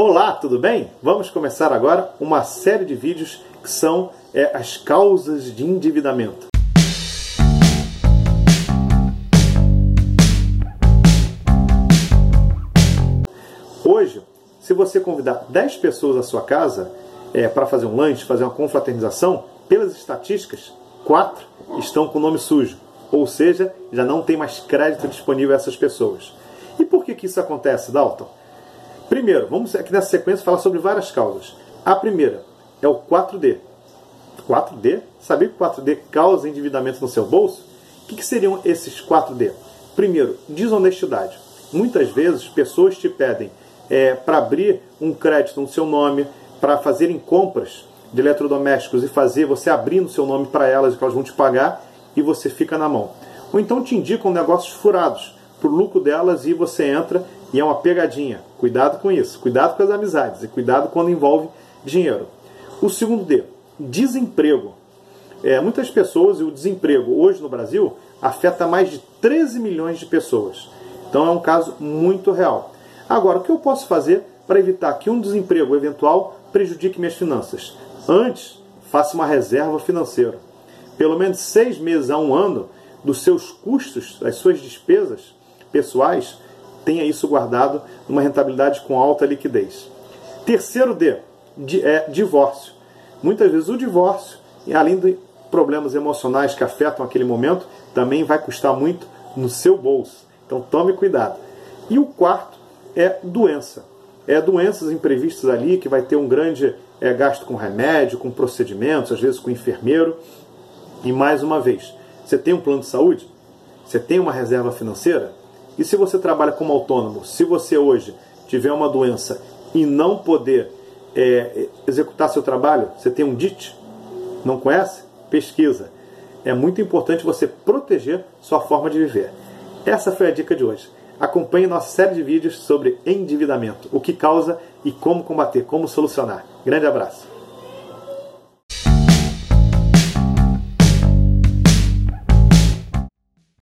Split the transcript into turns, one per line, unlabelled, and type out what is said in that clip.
Olá, tudo bem? Vamos começar agora uma série de vídeos que são é, as causas de endividamento. Hoje, se você convidar 10 pessoas à sua casa é, para fazer um lanche, fazer uma confraternização, pelas estatísticas, 4 estão com o nome sujo. Ou seja, já não tem mais crédito disponível a essas pessoas. E por que, que isso acontece, Dalton? Primeiro, vamos aqui nessa sequência falar sobre várias causas. A primeira é o 4D. 4D? Sabia que 4D causa endividamento no seu bolso? O que, que seriam esses 4D? Primeiro, desonestidade. Muitas vezes pessoas te pedem é, para abrir um crédito no seu nome, para fazerem compras de eletrodomésticos e fazer você abrir no seu nome para elas que elas vão te pagar e você fica na mão. Ou então te indicam negócios furados para o lucro delas e você entra e é uma pegadinha. Cuidado com isso. Cuidado com as amizades e cuidado quando envolve dinheiro. O segundo D, desemprego. É, muitas pessoas, e o desemprego hoje no Brasil afeta mais de 13 milhões de pessoas. Então é um caso muito real. Agora, o que eu posso fazer para evitar que um desemprego eventual prejudique minhas finanças? Antes, faça uma reserva financeira. Pelo menos seis meses a um ano dos seus custos, das suas despesas pessoais, tenha isso guardado numa rentabilidade com alta liquidez. Terceiro D, é divórcio. Muitas vezes o divórcio, além de problemas emocionais que afetam aquele momento, também vai custar muito no seu bolso. Então tome cuidado. E o quarto é doença. É doenças imprevistas ali que vai ter um grande é, gasto com remédio, com procedimentos, às vezes com enfermeiro. E mais uma vez, você tem um plano de saúde? Você tem uma reserva financeira? E se você trabalha como autônomo, se você hoje tiver uma doença e não poder é, executar seu trabalho, você tem um DIT? Não conhece? Pesquisa. É muito importante você proteger sua forma de viver. Essa foi a dica de hoje. Acompanhe nossa série de vídeos sobre endividamento, o que causa e como combater, como solucionar. Grande abraço.